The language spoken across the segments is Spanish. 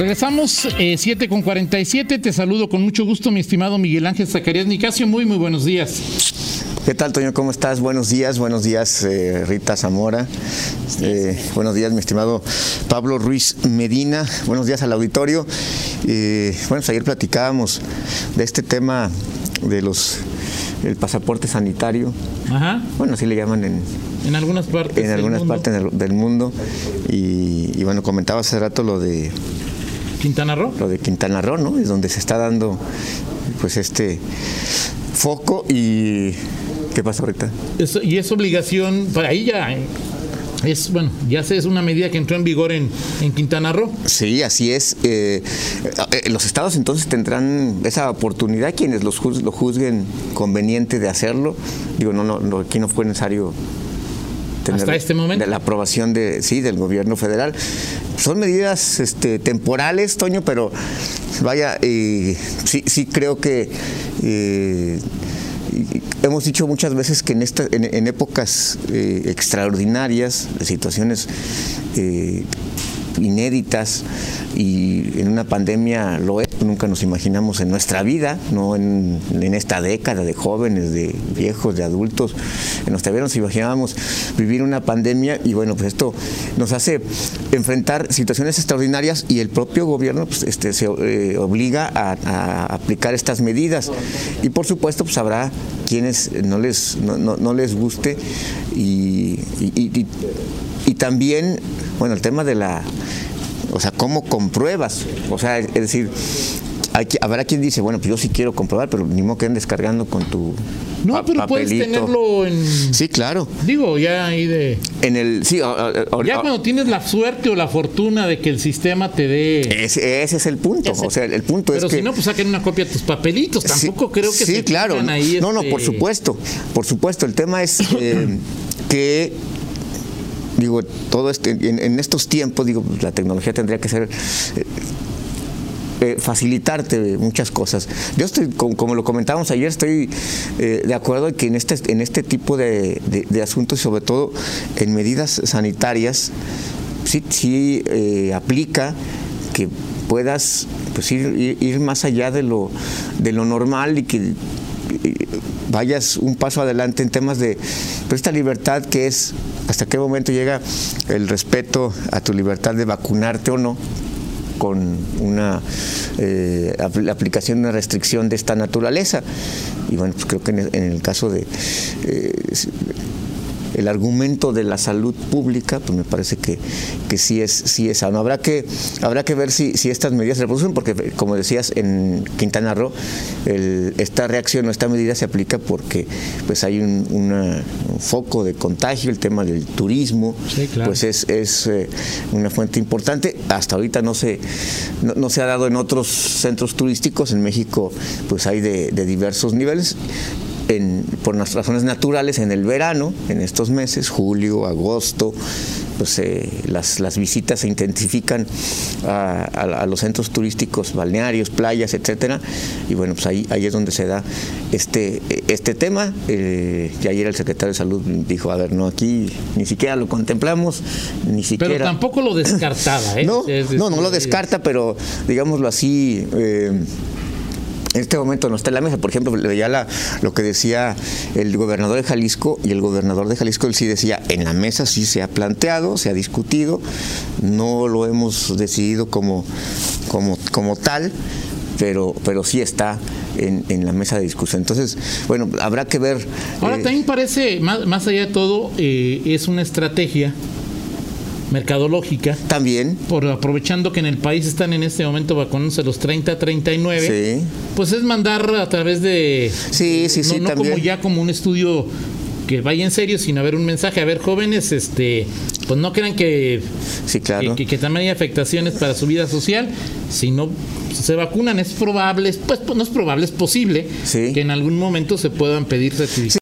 Regresamos eh, 7 con 47. Te saludo con mucho gusto, mi estimado Miguel Ángel Zacarías Nicasio. Muy, muy buenos días. ¿Qué tal, Toño? ¿Cómo estás? Buenos días, buenos días, eh, Rita Zamora. Eh, buenos días, mi estimado Pablo Ruiz Medina. Buenos días al auditorio. Eh, bueno, pues ayer platicábamos de este tema de los el pasaporte sanitario. Ajá. Bueno, así le llaman en, En algunas partes. en del algunas mundo. partes del, del mundo. Y, y bueno, comentaba hace rato lo de Quintana Roo. lo de Quintana Roo, ¿no? Es donde se está dando pues este foco y ¿qué pasa ahorita? Y es obligación, para ahí ya eh, es, bueno, ya sé, es una medida que entró en vigor en, en Quintana Roo. Sí, así es. Eh, eh, los estados entonces tendrán esa oportunidad quienes los juz- lo juzguen conveniente de hacerlo. Digo, no, no, no, aquí no fue necesario Hasta este momento. de la aprobación de sí del gobierno federal. Son medidas este, temporales, Toño, pero vaya, eh, sí, sí creo que eh, hemos dicho muchas veces que en, esta, en, en épocas eh, extraordinarias, de situaciones eh, inéditas y en una pandemia lo es, nunca nos imaginamos en nuestra vida, no en, en esta década de jóvenes, de viejos, de adultos, en nuestra vida nos imaginábamos vivir una pandemia y bueno, pues esto nos hace enfrentar situaciones extraordinarias y el propio gobierno pues, este, se eh, obliga a, aplicar estas medidas. Y por supuesto pues habrá quienes no les, no, no- les guste y- y y también, bueno, el tema de la, o sea, cómo compruebas, o sea, es decir, hay que- habrá quien dice, bueno, pues yo sí quiero comprobar, pero ni modo que anden descargando con tu No, pa- pero puedes tenerlo en. Sí, claro. Digo, ya ahí de. En el, sí, a- Ya cuando tienes la suerte o la fortuna de que el sistema te dé. ese, ese es el punto, o sea, el punto Pero es que si no, pues saquen una copia de tus papelitos. Sí, Tampoco creo que sí, se claro. ahí. no, no, este, por supuesto, por supuesto. El tema es eh, que digo todo este en, estos tiempos digo pues, la tecnología tendría que ser eh, eh, facilitarte muchas cosas. Yo estoy, como, lo comentábamos ayer, estoy eh, de acuerdo en que en este, en este tipo de, de- de asuntos, sobre todo en medidas sanitarias, sí, sí aplica que puedas pues, ir, ir- ir más allá de lo, de lo normal y que vayas un paso adelante en temas de pero esta libertad que es hasta qué momento llega el respeto a tu libertad de vacunarte o no con una eh, apl- aplicación de una restricción de esta naturaleza. Y bueno, pues creo que en el, caso de eh, el argumento de la salud pública, pues me parece que, que sí es sí es sano. Habrá que habrá que ver si, si estas medidas se reproducen, porque como decías en Quintana Roo, el- esta reacción o esta medida se aplica porque pues hay un, una- un foco de contagio, el tema del turismo, Sí, claro. pues es, es eh, una fuente importante. Hasta ahorita no se, no, no se ha dado en otros centros turísticos. En México pues hay de, de diversos niveles. En- por las razones naturales, en el verano, en estos meses, julio, agosto, pues eh, las, las visitas se intensifican a, a- a los centros turísticos, balnearios, playas, etcétera. Y bueno, pues ahí, ahí es donde se da este, este tema. Eh, y ayer el secretario de Salud dijo, a ver, no, aquí ni siquiera lo contemplamos, ni siquiera... Pero tampoco lo descartaba, ¿eh? No, no, no lo descarta, pero digámoslo así, eh, en este momento no está en la mesa. Por ejemplo, veía la- lo que decía el gobernador de Jalisco y el gobernador de Jalisco él sí decía, en la mesa sí se ha planteado, se ha discutido, no lo hemos decidido como, como, como tal, pero, pero sí está en, en la mesa de discusión. Entonces, bueno, habrá que ver. Ahora eh, también parece, más, más allá de todo, eh, es una estrategia mercadológica. también, Por aprovechando que en el país están en este momento vacunándose los 30 39, sí, pues es mandar a través de sí, sí, sí, no, no también. como ya como un estudio que vaya en serio, sin haber un mensaje. A ver, jóvenes, este, pues no crean que, Sí, claro. que, que- que también hay afectaciones para su vida social. Si no se vacunan, es probable, pues no es probable, es posible Sí. que en algún momento se puedan pedir certificados.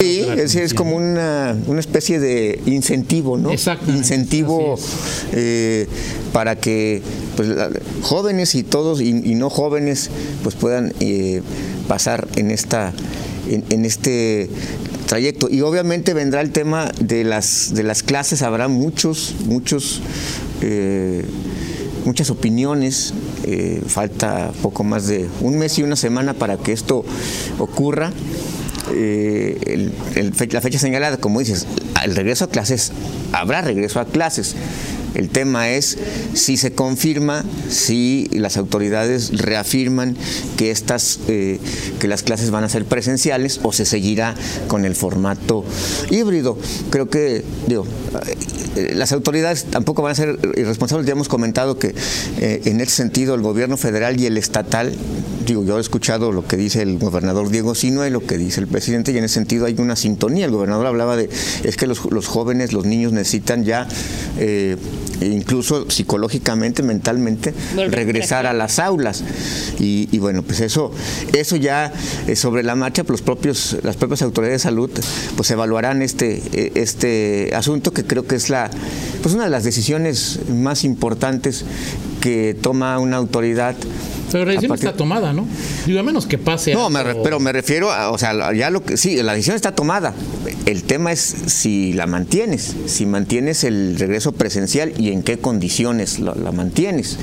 Sí, es, como una, una especie de incentivo, ¿no? Exactamente, Incentivo eh, para que pues, la- jóvenes y todos y, y no jóvenes pues puedan eh, pasar en esta en, en este trayecto y obviamente vendrá el tema de las de las clases habrá muchos muchos eh, muchas opiniones eh, falta poco más de un mes y una semana para que esto ocurra. Eh, la fecha señalada, como dices, el regreso a clases, habrá regreso a clases. El tema es si se confirma, si las autoridades reafirman que estas, eh, que las clases van a ser presenciales o se seguirá con el formato híbrido. Creo que, digo, eh, las autoridades tampoco van a ser irresponsables. Ya hemos comentado que eh, en ese sentido el gobierno federal y el estatal, digo, yo he escuchado lo que dice el gobernador Diego Sinue y lo que dice el presidente, y en ese sentido hay una sintonía. El gobernador hablaba de, es que los, jóvenes, los niños necesitan ya incluso psicológicamente, mentalmente, regresar a las aulas. Y, bueno, pues eso, eso ya eh, sobre la marcha, pues los propios, las propias autoridades de salud pues evaluarán este, eh, este asunto que creo que es la, pues una de las decisiones más importantes que toma una autoridad pero la decisión está tomada, ¿no? Digo, a menos que pase. No, pero me refiero a, o sea, ya lo que sí, la decisión está tomada. El tema es si la mantienes, si mantienes el regreso presencial y en qué condiciones la mantienes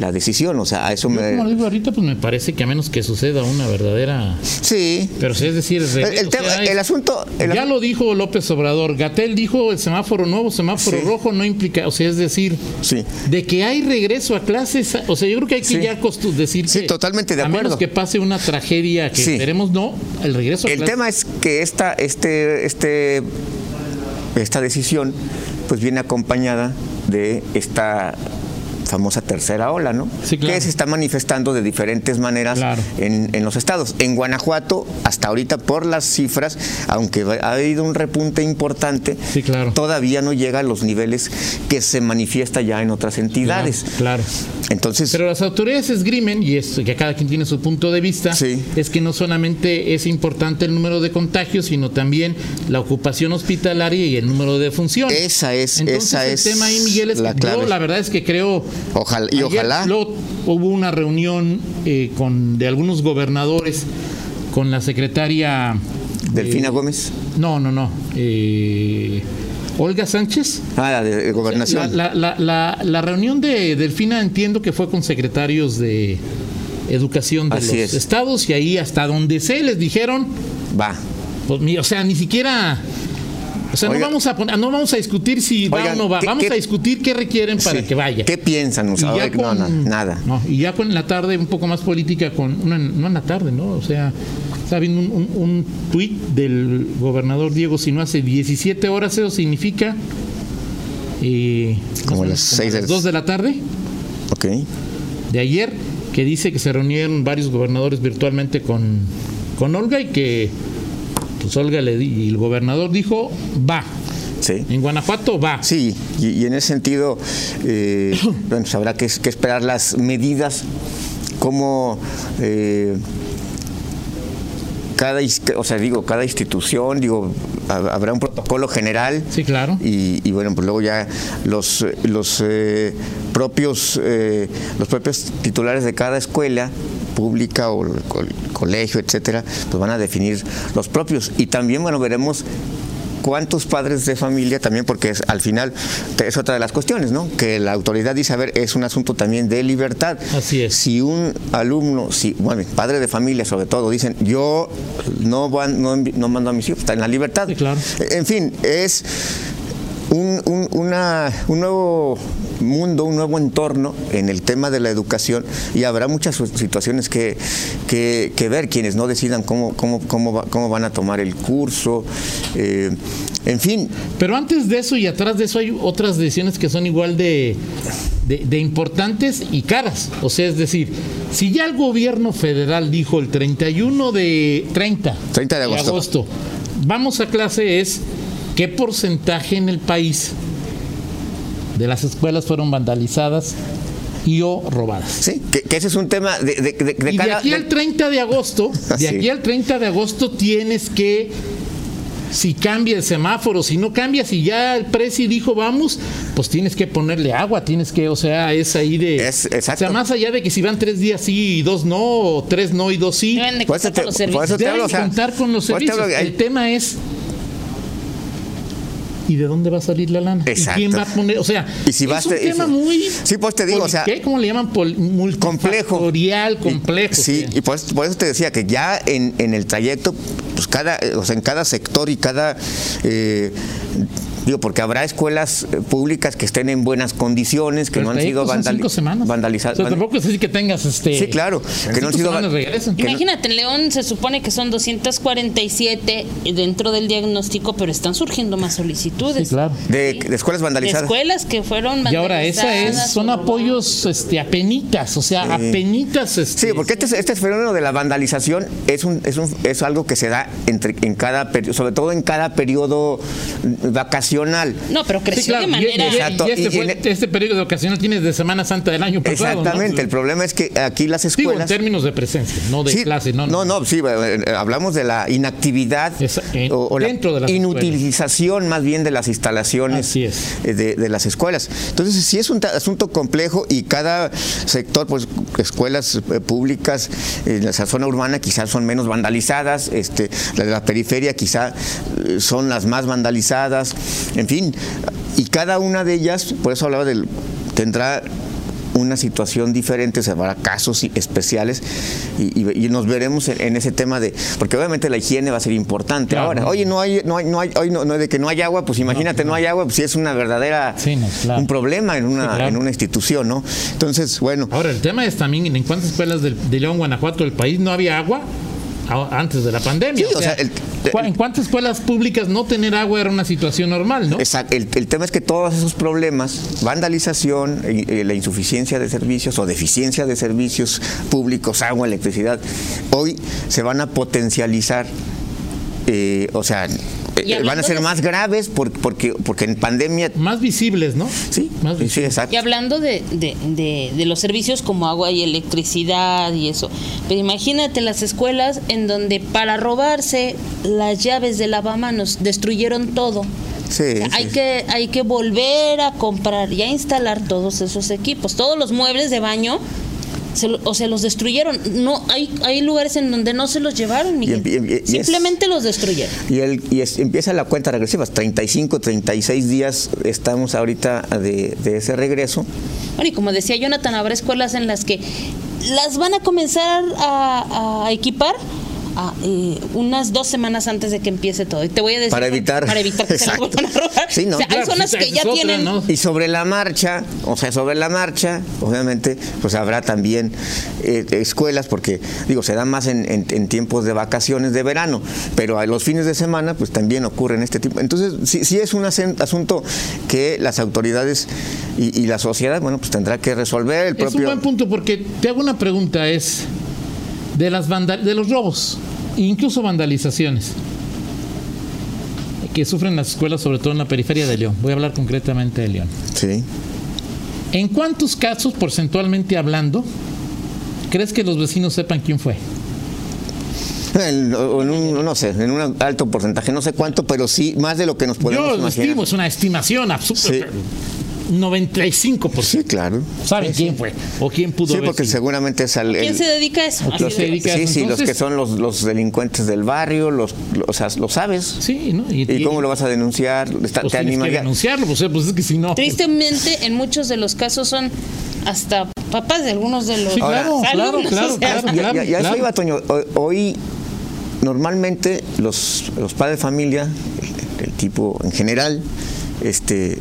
la decisión, o sea, a eso me... Como digo ahorita, pues me parece que a menos que suceda una verdadera... Sí. Pero si es decir... El, asunto... ya lo dijo López Obrador, Gatel dijo el semáforo nuevo, semáforo rojo no implica, o sea, es decir, sí. de que hay regreso a clases, o sea, yo creo que hay que ya decir sí, totalmente de acuerdo. a menos que pase una tragedia que esperemos no, el regreso a El tema es que esta, este, este, esta decisión pues viene acompañada de esta famosa tercera ola, ¿no? Sí, claro. Que se está manifestando de diferentes maneras en, en, los estados. En Guanajuato, hasta ahorita por las cifras, aunque ha habido un repunte importante, sí, claro. todavía no llega a los niveles que se manifiesta ya en otras entidades. Claro. Entonces, Pero las autoridades esgrimen, y es que cada quien tiene su punto de vista, es que no solamente es importante el número de contagios, sino también la ocupación hospitalaria y el número de funciones. Esa es, Entonces, esa el es tema ahí, Miguel, es la que yo la verdad es que creo Ojalá, y ojalá. hubo una reunión eh, con, de algunos gobernadores con la secretaria. ¿Delfina Gómez? No, no, no. Eh, Olga Sánchez. Ah, de, gobernación. La, la, reunión de Delfina entiendo que fue con secretarios de educación de los estados y ahí hasta donde sé les dijeron. Va. Pues, o sea, ni siquiera o sea, no, vamos a no vamos a discutir si va o no va, vamos a discutir qué requieren para que vaya. ¿Qué piensan? no, nada. y ya con la tarde un poco más política, con no en la tarde, ¿no? O sea, está viendo un, un, tuit del gobernador Diego si no hace 17 horas, eso significa... Eh, como las 6 de 2 de la tarde. Ok. De ayer, que dice que se reunieron varios gobernadores virtualmente con, con Olga y que pues Olga le y el gobernador dijo, va. Sí. En Guanajuato va. Sí, y, en ese sentido, eh, bueno, pues habrá que, esperar las medidas, como eh, cada, o sea, digo, cada institución, digo, habrá un protocolo general. Sí, claro. Y, bueno, pues luego ya los, los eh, propios los propios titulares de cada escuela pública o el, colegio, etcétera, pues van a definir los propios. Y también, bueno, veremos cuántos padres de familia también, porque es, al final es otra de las cuestiones, ¿no? Que la autoridad dice, a ver, es un asunto también de libertad. Así es. Si un alumno, si, bueno, padre de familia sobre todo, dicen, yo no, van, no, no mando a mis hijos, está en la libertad. claro. En fin, es un, un, una, un nuevo mundo, un nuevo entorno en el tema de la educación y habrá muchas situaciones que, que, ver quienes no decidan cómo, cómo, cómo, cómo van a tomar el curso. Eh, en fin. Pero antes de eso y atrás de eso hay otras decisiones que son igual de, de, importantes y caras. O sea, es decir, si ya el gobierno federal dijo el 31 de 30, 30 de agosto. de agosto vamos a clase es qué porcentaje en el país de las escuelas fueron vandalizadas y o robadas. Sí, que, ese es un tema de, de, y de aquí al 30 de agosto, de aquí al 30 de agosto tienes que si cambia el semáforo, si no cambia, si ya el presi dijo vamos, pues tienes que ponerle agua, tienes que, o sea, es ahí de. Es, exacto. O sea, más allá de que si van tres días sí y dos no, o tres no y dos sí. Deben de contar con los servicios. Deben contar con los servicios. El tema es ¿Y de dónde va a salir la lana? Exacto. ¿Y quién va a poner? O sea, Y si es un te- tema sí. muy. Sí, pues te digo, o sea, ¿qué? ¿Cómo le llaman? Pol- complejo. multifactorial, complejo. Sí, y por eso, por eso te decía que ya en, en el trayecto, pues cada, eh, o sea, en cada sector y cada eh, digo, porque habrá escuelas eh, públicas que estén en buenas condiciones, que Pero no han sido vandali- vandalizadas. O sea, tampoco es así que tengas este. Sí, claro, que no han sido Imagínate, en León se supone que son 247 dentro del diagnóstico, pero están surgiendo más solicitudes. Sí, claro. de, Sí. de escuelas De vandalizadas. escuelas que fueron Y ahora esa es, vandalizadas son o apoyos este, apenitas, o sea, apenitas. Este, Sí, porque este, este fenómeno de la vandalización es un, es un es algo que se da entre en cada sobre todo en cada periodo vacacional. No, pero Sí, creció claro, de y- y- manera. y, Exacto, este, y- fue- y en- este periodo ocasional tienes de Semana Santa del año pasado. ¿no? Exactamente, el problema es que aquí las Digo, en escuelas términos de presencia, no de Sí, clase, no. no, no, sí, eh, eh, hablamos de la inactividad Esa- en- o, o la dentro de inutilización más bien de las instalaciones eh, de, de las escuelas. Entonces, sí es un asunto complejo y cada sector, pues escuelas eh, públicas en la zona urbana quizás son menos vandalizadas, este, la de la periferia quizá eh, son las más vandalizadas, en fin, y cada una de ellas, por eso hablaba del, tendrá una situación diferente, o sea, habrá casos especiales y, y- y nos veremos en, en ese tema de, porque obviamente la higiene va a ser importante Claro. ahora. Oye, no hay, no hay, no hay, hoy no, no, de que no hay agua, pues imagínate, no, hay agua, pues sí es una verdadera, Sí, no, claro. un problema en una, Sí, claro. en una institución, ¿no? Entonces, bueno, Ahora, el tema es también en cuántas escuelas de, León, Guanajuato, del país no había agua antes de la pandemia. Sí, o sea, el- ¿cu- ¿En cuántas escuelas públicas no tener agua era una situación normal, no? Exacto. El, el tema es que todos esos problemas, vandalización, eh, la insuficiencia de servicios o deficiencia de servicios públicos, agua, electricidad, hoy se van a potencializar, eh, o sea, eh, Y van a ser de- más graves por- porque, porque en pandemia... Más visibles, ¿no? Sí, Más sí, exacto. Y hablando de, de- de- de los servicios como agua y electricidad y eso, pero imagínate las escuelas en donde para robarse las llaves de lavamanos destruyeron todo. Sí, O sea, sí, hay, sí. que, hay que volver a comprar y a instalar todos esos equipos. Todos los muebles de baño, se o sea, los destruyeron. No, hay, hay lugares en donde no se los llevaron, y- y- y es- Simplemente los destruyeron. Y, el, y es- empieza la cuenta regresiva, 35, 36 días estamos ahorita de, de ese regreso. Bueno, y como decía Jonathan, habrá escuelas en las que las van a comenzar a, a equipar a, eh, unas dos semanas antes de que empiece todo. Y te voy a decir. Para evitar- Para evitar que se Exacto. vuelvan a robar. Sí, ¿no? O sea, Claro, hay zonas que ya otra, tienen. ¿no? Y sobre la marcha, o sea, sobre la marcha, obviamente, pues habrá también eh, escuelas, porque digo, se dan más en, en- en tiempos de vacaciones de verano, pero a los fines de semana, pues también ocurren este tipo. Entonces, sí, sí es un asunto que las autoridades y, y la sociedad, bueno, pues tendrá que resolver el Es un propio. buen punto porque te hago una pregunta, es de las vandal- de los robos, incluso vandalizaciones que sufren las escuelas, sobre todo en la periferia de León. Voy a hablar concretamente de León. Sí. ¿En cuántos casos, porcentualmente hablando, crees que los vecinos sepan quién fue? En, un, no sé, en un alto porcentaje, no sé cuánto, pero sí más de lo que nos podemos Yo imaginar. estimo, es una estimación absurda. Sí. 95%. Sí, claro. ¿Saben Sí, quién sí. fue? ¿O quién pudo Sí, haber porque sido? seguramente es al, ¿Quién el- se dedica a eso? ¿A quién Así se de- dedica? Sí, sí, los Entonces- que son los, los delincuentes del barrio, los, los- o sea, lo sabes. Sí, ¿no? ¿Y cómo lo vas a denunciar? Está- pues ¿Te tienes que animaría? denunciarlo, pues, eh, pues es que si no... Tristemente, en muchos de los casos son hasta papás de algunos de los Sí, claro, claro, alumnos, claro, o sea, claro. Ya, eso iba, Toño. Hoy, hoy, normalmente los, los padres de familia, el, el tipo en general, este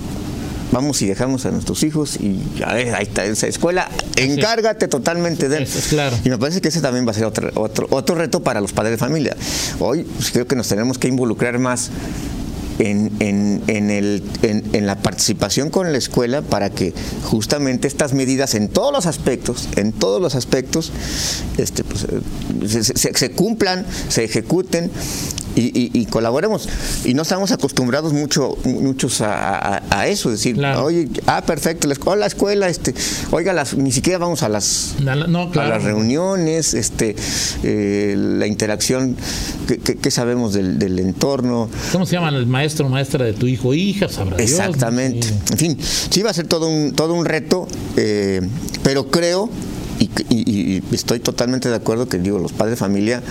vamos y dejamos a nuestros hijos y ya ves, ahí está esa escuela, encárgate totalmente de él. Claro. Y me parece que ese también va a ser otro, otro, otro reto para los padres de familia. Hoy pues, creo que nos tenemos que involucrar más en, en- en el- en- en la participación con la escuela para que justamente estas medidas en todos los aspectos, en todos los aspectos, este, pues, eh, se, se- se cumplan, se ejecuten y, y- y colaboremos. Y no estamos acostumbrados mucho, muchos a, a- a eso, decir, Claro. oye, ah, perfecto, la escuela, la escuela, este, oiga, las, ni siquiera vamos a las Na- No, claro. a las reuniones, este, eh, la interacción, ¿qué, qué- qué sabemos del, del entorno? ¿Cómo se llama el maestro o maestra de tu hijo? Hija, sabrá. Exactamente. En fin, sí va a ser todo un, todo un reto, eh, pero creo, y, y- y estoy totalmente de acuerdo que digo, los padres de familia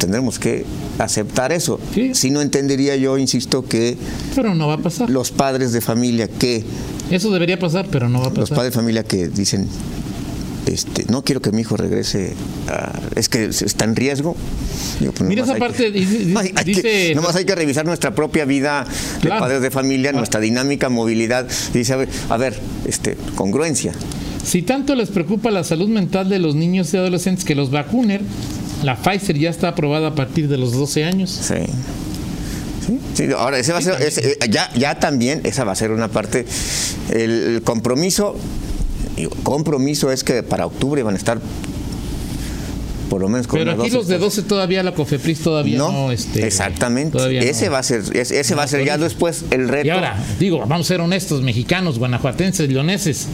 tendremos que aceptar eso. Si no entendería yo, insisto, que... Pero no va a pasar. Los padres de familia que... Eso debería pasar, pero no va a pasar. Los padres de familia que dicen, este, no quiero que mi hijo regrese, es que está en riesgo. Pues, Mira esa parte, dice, nomás hay que revisar nuestra propia vida de padres de familia, nuestra dinámica, movilidad. Dice, a ver, a ver, este, congruencia. Si tanto les preocupa la salud mental de los niños y adolescentes que los vacunen, la Pfizer ya está aprobada a partir de los 12 años. Sí. Sí, ahora ese va a ser, eh, ya, ya también esa va a ser una parte, el compromiso compromiso es que para octubre van a estar por lo menos con Pero aquí los de 12 todavía la COFEPRIS todavía no, este, exactamente. ese va a ser ese, va a ser ya después el reto. Y ahora, digo, vamos a ser honestos, mexicanos, guanajuatenses, leoneses,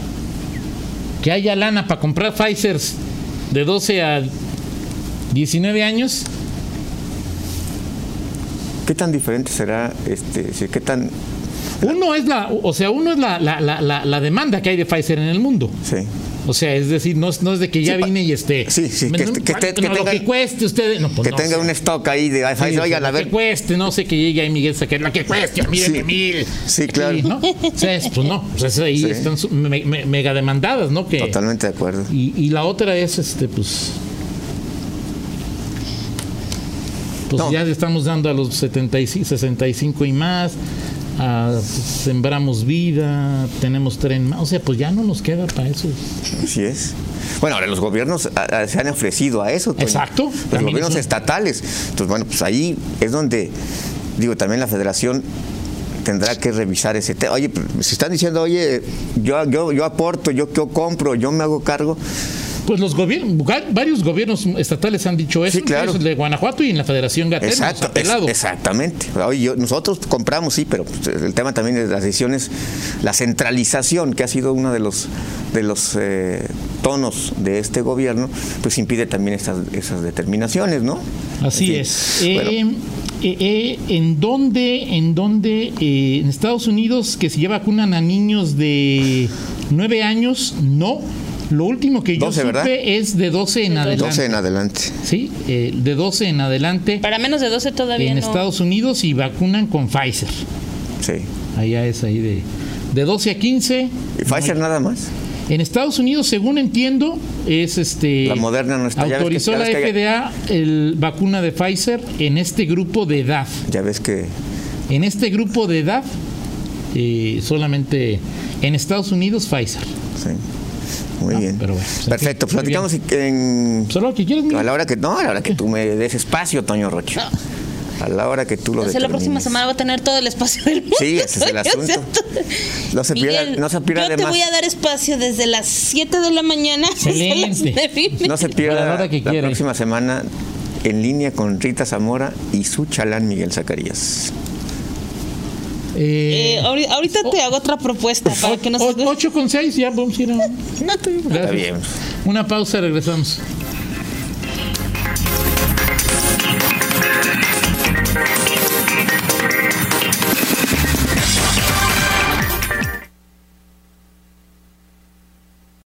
que haya lana para comprar Pfizer de 12 a 19 años. ¿Qué tan diferente será este, qué tan uno es la, o sea, uno es la, la, la, la demanda que hay de Pfizer en el mundo. Sí. O sea, es decir, no, no es de que ya vine y esté. Sí, sí, que, que, que, tenga, lo que cueste usted. No, pues que tenga un stock ahí de Pfizer, oigan, a ver. Que cueste, no sé que llegue ahí Miguel Saquer, la que cueste, mírenme mil. Sí, claro. ¿no? O sea, pues no, pues ahí están mega demandadas, ¿no? Que, Totalmente de acuerdo. Y, y la otra es, este, pues. Pues ya le estamos dando a los 75, 65 y más sembramos vida, tenemos tren o sea, pues ya no nos queda para eso. Así es. Bueno, ahora los gobiernos se han ofrecido a eso. Exacto. Los gobiernos estatales. Entonces, bueno, pues ahí es donde, digo, también la federación tendrá que revisar ese tema. Oye, si están diciendo, oye, yo, yo, yo aporto, yo, yo compro, yo me hago cargo, pues los gobiernos, varios gobiernos estatales han dicho eso, sí, claro. de Guanajuato y en la Federación Gatell. Exacto, exactamente. nosotros compramos, sí, pero pues, el tema también de las decisiones, la centralización, que ha sido uno de los de los eh, tonos de este gobierno, pues impide también esas, esas determinaciones, ¿no? Así es. Eh, eh, ¿En dónde, en dónde, en Estados Unidos, que se lleva vacunan a niños de nueve años, no? Lo último que yo supe es de 12 en adelante. 12 en adelante. Sí, eh, de 12 en adelante. Para menos de 12 todavía En Estados Unidos y vacunan con Pfizer. Sí. Allá es ahí de, de 12 a 15. ¿Y Pfizer nada más? En Estados Unidos, según entiendo, es este. La moderna no está. Autorizó la FDA el vacuna de Pfizer en este grupo de edad. Ya ves que. En este grupo de edad, eh, solamente en Estados Unidos Pfizer. Sí. Muy bien. Pero bueno, pues, Perfecto. Platicamos en. Solo que quieres, A la hora que. No, a la hora que tú me des espacio, Toño Rocha. A la hora que tú lo Entonces la próxima semana va a tener todo el espacio del mundo. Sí, ese es el asunto. No se pierda, no se pierda Yo te voy a dar espacio desde las 7 de la mañana Excelente. No se pierda la, hora que la próxima semana en línea con Rita Zamora y su chalán Miguel Zacarías. Eh, eh ahorita te hago otra propuesta para que nos... 8 con 6, ya vamos a ir a... Está bien. Una pausa, regresamos.